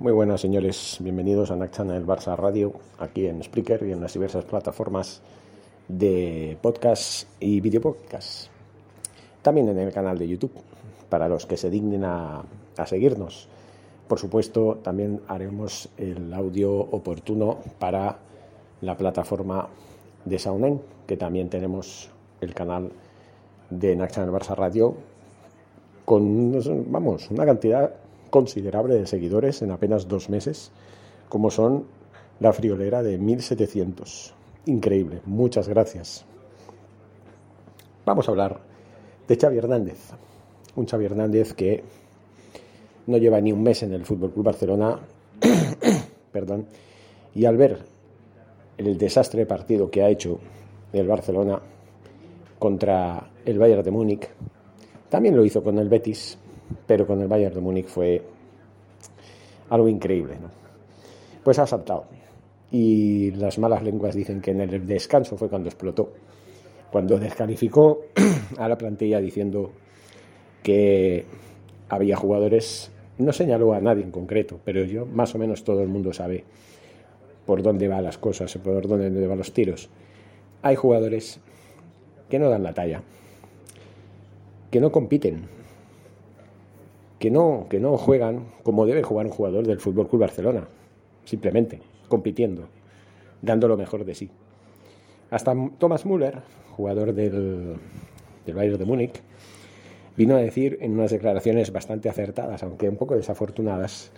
Muy buenas señores, bienvenidos a Nac Channel Barça Radio, aquí en Spreaker y en las diversas plataformas de podcast y video podcast. También en el canal de YouTube, para los que se dignen a, a seguirnos. Por supuesto, también haremos el audio oportuno para la plataforma de Saunen, que también tenemos el canal de Nac Channel Barça Radio con, vamos, una cantidad considerable de seguidores en apenas dos meses, como son la friolera de 1700. Increíble, muchas gracias. Vamos a hablar de Xavi Hernández, un Xavi Hernández que no lleva ni un mes en el Fútbol Club Barcelona, perdón, y al ver el desastre partido que ha hecho el Barcelona contra el Bayern de Múnich, también lo hizo con el Betis, pero con el Bayern de Múnich fue algo increíble. ¿no? Pues ha saltado. Y las malas lenguas dicen que en el descanso fue cuando explotó, cuando descalificó a la plantilla diciendo que había jugadores, no señaló a nadie en concreto, pero yo más o menos todo el mundo sabe por dónde van las cosas, por dónde van los tiros. Hay jugadores que no dan la talla, que no compiten, que no, que no juegan como debe jugar un jugador del Fútbol Barcelona, simplemente compitiendo, dando lo mejor de sí. Hasta Thomas Müller, jugador del, del Bayern de Múnich, vino a decir en unas declaraciones bastante acertadas, aunque un poco desafortunadas,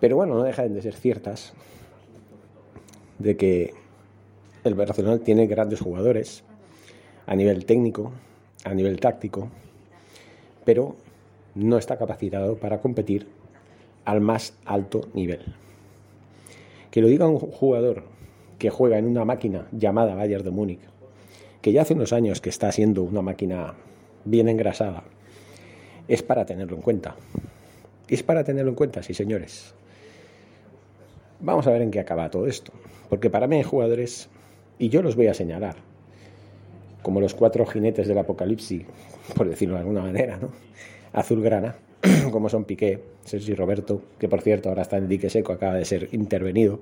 pero bueno, no dejan de ser ciertas, de que el Barcelona tiene grandes jugadores a nivel técnico, a nivel táctico, pero no está capacitado para competir al más alto nivel. Que lo diga un jugador que juega en una máquina llamada Bayern de Múnich, que ya hace unos años que está siendo una máquina bien engrasada, es para tenerlo en cuenta. Es para tenerlo en cuenta, sí señores. Vamos a ver en qué acaba todo esto, porque para mí hay jugadores, y yo los voy a señalar, como los cuatro jinetes del apocalipsis, por decirlo de alguna manera, ¿no? Azulgrana, como son Piqué, Sergio Roberto, que por cierto ahora está en dique seco, acaba de ser intervenido.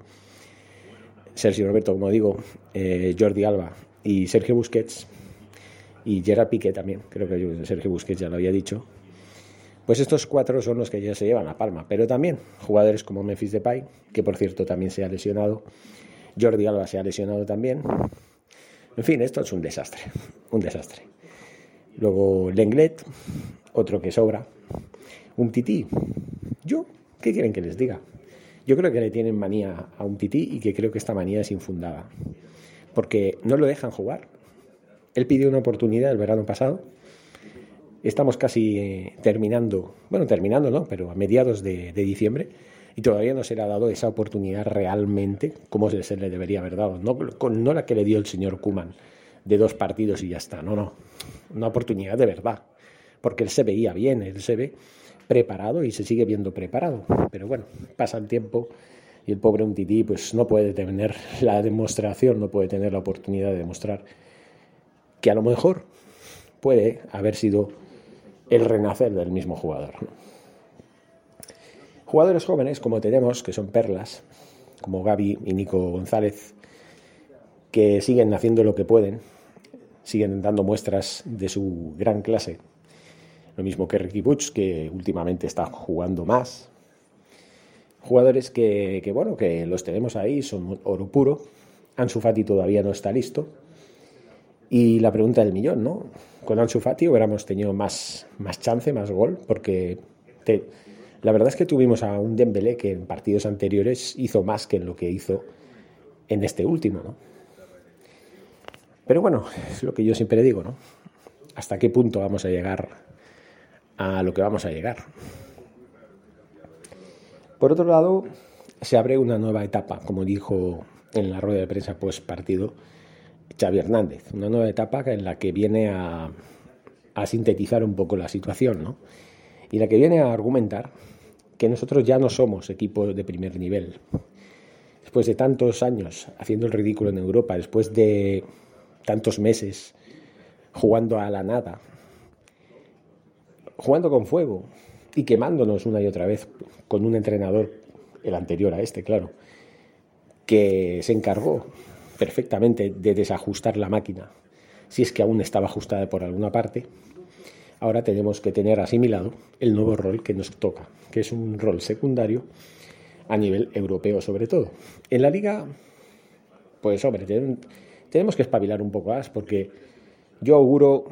Sergio Roberto, como digo, eh, Jordi Alba y Sergio Busquets, y Gerard Piqué también, creo que Sergio Busquets ya lo había dicho. Pues estos cuatro son los que ya se llevan la palma, pero también jugadores como Memphis Depay, que por cierto también se ha lesionado, Jordi Alba se ha lesionado también. En fin, esto es un desastre, un desastre. Luego Lenglet, otro que sobra. Un tití. Yo, ¿qué quieren que les diga? Yo creo que le tienen manía a un tití y que creo que esta manía es infundada. Porque no lo dejan jugar. Él pidió una oportunidad el verano pasado. Estamos casi eh, terminando, bueno, terminando, ¿no? Pero a mediados de, diciembre y todavía no se le ha dado esa oportunidad realmente como se, le debería haber dado. No, no la que le dio el señor Kuman de dos partidos y ya está. No, no. Una oportunidad de verdad porque él se veía bien, él se ve preparado y se sigue viendo preparado. Pero bueno, pasa el tiempo y el pobre Untiti pues no puede tener la demostración, no puede tener la oportunidad de demostrar que a lo mejor puede haber sido el renacer del mismo jugador. Jugadores jóvenes como tenemos, que son perlas, como Gaby y Nico González, que siguen haciendo lo que pueden, siguen dando muestras de su gran clase Lo mismo que Ricky Butch, que últimamente está jugando más. Jugadores que, que, bueno, que los tenemos ahí, son oro puro. Ansu Fati todavía no está listo. Y la pregunta del millón, ¿no? Con Ansu Fati hubiéramos tenido más, más chance, más gol, porque la verdad es que tuvimos a un Dembélé que en partidos anteriores hizo más que en lo que hizo en este último, ¿no? Pero bueno, es lo que yo siempre digo, ¿no? ¿Hasta qué punto vamos a llegar a lo que vamos a llegar? Por otro lado, se abre una nueva etapa, como dijo en la rueda de prensa post partido Xavi Hernández, una nueva etapa en la que viene a, a sintetizar un poco la situación, ¿no? Y la que viene a argumentar que nosotros ya no somos equipo de primer nivel. Después de tantos años haciendo el ridículo en Europa, después de tantos meses jugando a la nada, jugando con fuego y quemándonos una y otra vez con un entrenador, el anterior a este, claro, que se encargó perfectamente de desajustar la máquina, si es que aún estaba ajustada por alguna parte, ahora tenemos que tener asimilado el nuevo rol que nos toca, que es un rol secundario a nivel europeo sobre todo. En la liga, pues hombre, tenemos que espabilar un poco más porque yo auguro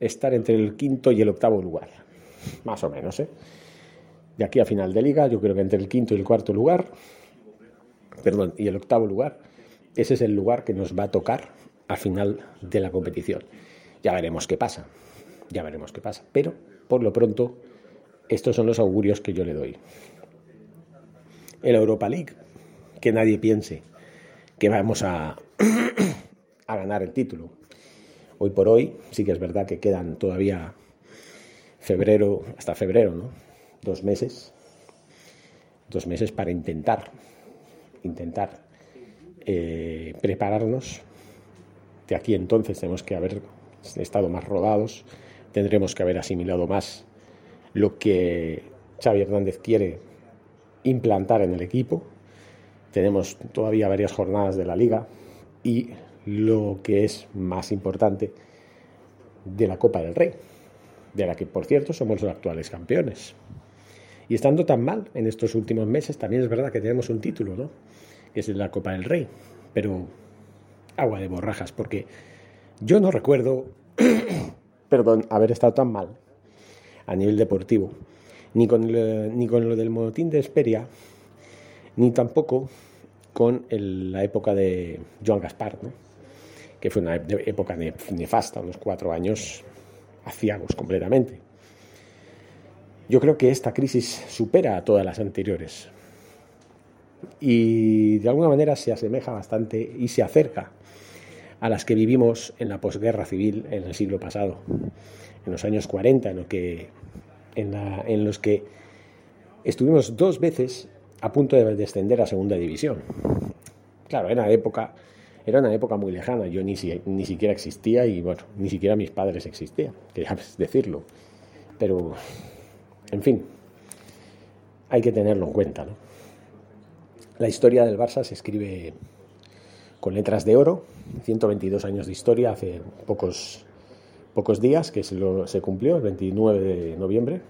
estar entre el quinto y el octavo lugar, más o menos. ¿eh? De aquí a final de liga, yo creo que entre el quinto y el cuarto lugar, perdón, y el octavo lugar, ese es el lugar que nos va a tocar al final de la competición. Ya veremos qué pasa, ya veremos qué pasa. Pero, por lo pronto, estos son los augurios que yo le doy. En la Europa League, que nadie piense que vamos a, a ganar el título. Hoy por hoy, sí que es verdad que quedan todavía febrero, hasta febrero, ¿no? Dos meses. Dos meses para intentar, intentar eh, prepararnos. De aquí entonces tenemos que haber estado más rodados, tendremos que haber asimilado más lo que Xavi Hernández quiere implantar en el equipo. Tenemos todavía varias jornadas de la liga y lo que es más importante de la Copa del Rey, de la que por cierto somos los actuales campeones. Y estando tan mal en estos últimos meses, también es verdad que tenemos un título, ¿no? Que es la Copa del Rey, pero agua de borrajas, porque yo no recuerdo, perdón, haber estado tan mal a nivel deportivo, ni con, ni con lo del monotín de Esperia, ni tampoco con la época de Joan Gaspar, ¿no? Que fue una época nefasta, unos cuatro años aciagos completamente. Yo creo que esta crisis supera a todas las anteriores y de alguna manera se asemeja bastante y se acerca a las que vivimos en la posguerra civil en el siglo pasado, en los años 40, en, que, en, los que estuvimos dos veces a punto de descender a segunda división. Claro, era época, era una época muy lejana, yo ni, ni siquiera existía y bueno, ni siquiera mis padres existían, quería decirlo. Pero, en fin, hay que tenerlo en cuenta. La historia del Barça se escribe con letras de oro, 122 años de historia hace pocos, pocos días que se, se cumplió, el 29 de noviembre.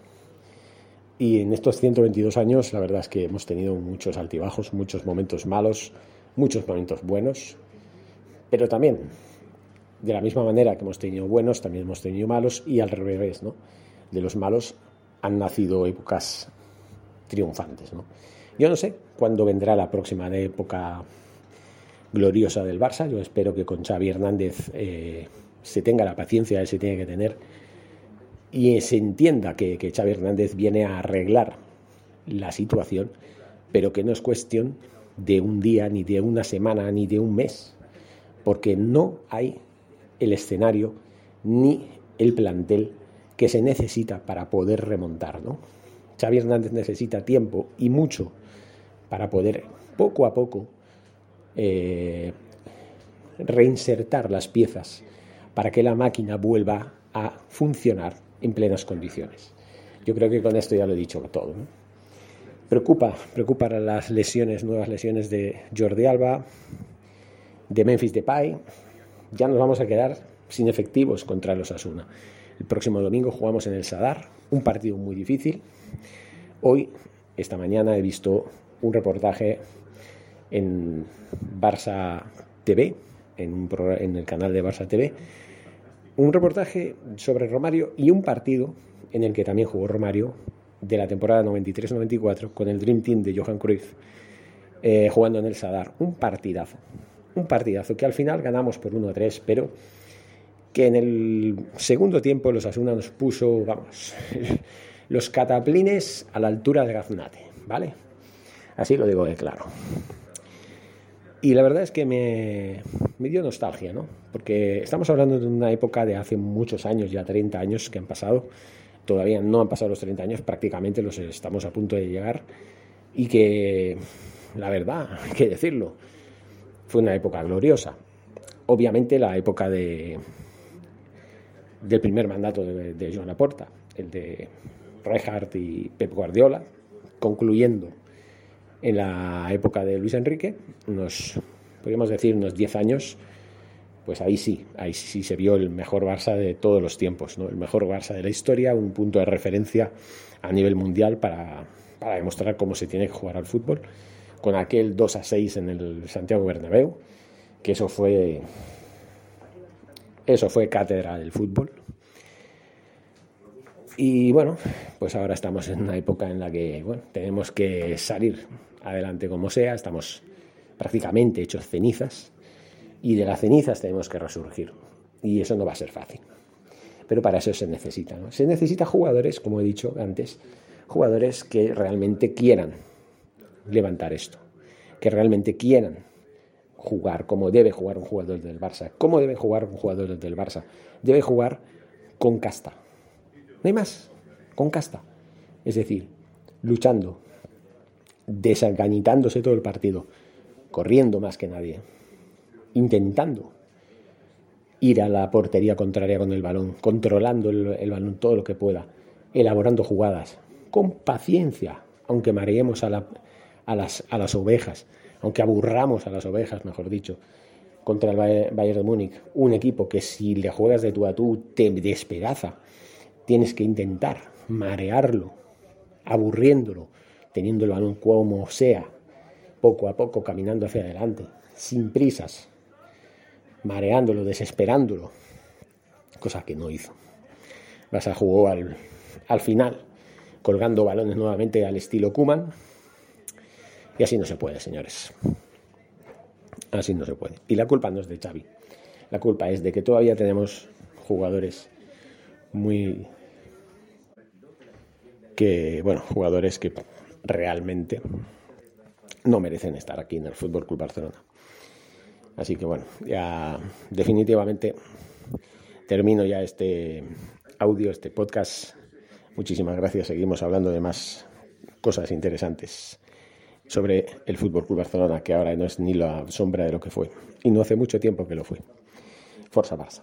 Y en estos 122 años la verdad es que hemos tenido muchos altibajos, muchos momentos malos, muchos momentos buenos, pero también de la misma manera que hemos tenido buenos, también hemos tenido malos y al revés, ¿no? De los malos han nacido épocas triunfantes, ¿no? Yo no sé cuándo vendrá la próxima época gloriosa del Barça. Yo espero que con Xavi Hernández eh, se tenga la paciencia que se tiene que tener y se entienda que, que Xavi Hernández viene a arreglar la situación, pero que no es cuestión de un día, ni de una semana, ni de un mes, porque no hay el escenario ni el plantel que se necesita para poder remontar. ¿no? Xavi Hernández necesita tiempo y mucho para poder poco a poco eh, reinsertar las piezas para que la máquina vuelva a funcionar en plenas condiciones. Yo creo que con esto ya lo he dicho todo. Preocupa, preocupa las lesiones, nuevas lesiones de Jordi Alba, de Memphis Depay. Ya nos vamos a quedar sin efectivos contra los Asuna. El próximo domingo jugamos en el Sadar, un partido muy difícil. Hoy, esta mañana, he visto un reportaje en Barça TV, en, el canal de Barça TV, un reportaje sobre Romario y un partido en el que también jugó Romario de la temporada 93-94 con el Dream Team de Johan Cruyff eh, jugando en el Sadar. Un partidazo, un partidazo que al final ganamos por 1-3, pero que en el segundo tiempo los Asuna nos puso, vamos, los cataplines a la altura de Gaznate, ¿vale? Así lo digo de claro. Y la verdad es que me, me, dio nostalgia, ¿no? Porque estamos hablando de una época de hace muchos años, ya 30 años que han pasado. Todavía no han pasado los 30 años, prácticamente los estamos a punto de llegar. Y que, la verdad, hay que decirlo, fue una época gloriosa. Obviamente la época de, del primer mandato de, de Joan Laporta, el de Reinhardt y Pep Guardiola, concluyendo en la época de Luis Enrique, unos, podríamos decir, unos 10 años, pues ahí sí, ahí sí se vio el mejor Barça de todos los tiempos, ¿no? el mejor Barça de la historia, un punto de referencia a nivel mundial para, para demostrar cómo se tiene que jugar al fútbol, con aquel 2 a 6 en el Santiago Bernabéu, que eso fue, eso fue cátedra del fútbol. Y bueno, pues ahora estamos en una época en la que bueno, tenemos que salir adelante como sea, estamos prácticamente hechos cenizas y de las cenizas tenemos que resurgir y eso no va a ser fácil. Pero para eso se necesita. Se necesita jugadores, como he dicho antes, jugadores que realmente quieran levantar esto, que realmente quieran jugar como debe jugar un jugador del Barça. ¿Cómo debe jugar un jugador del Barça? Debe jugar con casta. No hay más, con casta. Es decir, luchando, desengañitándose todo el partido, corriendo más que nadie, intentando ir a la portería contraria con el balón, controlando el, balón todo lo que pueda, elaborando jugadas, con paciencia, aunque mareemos a, a, las, a las ovejas, aunque aburramos a las ovejas, mejor dicho, contra el Bayern de Múnich, un equipo que si le juegas de tú a tú te despedaza, tienes que intentar marearlo, aburriéndolo, teniendo el balón como sea, poco a poco caminando hacia adelante, sin prisas, mareándolo, desesperándolo, cosa que no hizo. Vas a jugó al, al final, colgando balones nuevamente al estilo Kuman, y así no se puede, señores. Así no se puede. Y la culpa no es de Xavi. La culpa es de que todavía tenemos jugadores muy que bueno, jugadores que realmente no merecen estar aquí en el Fútbol Club Barcelona. Así que bueno, ya definitivamente termino ya este audio, este podcast. Muchísimas gracias. Seguimos hablando de más cosas interesantes sobre el Fútbol Club Barcelona, que ahora no es ni la sombra de lo que fue. Y no hace mucho tiempo que lo fue. Forza Barça.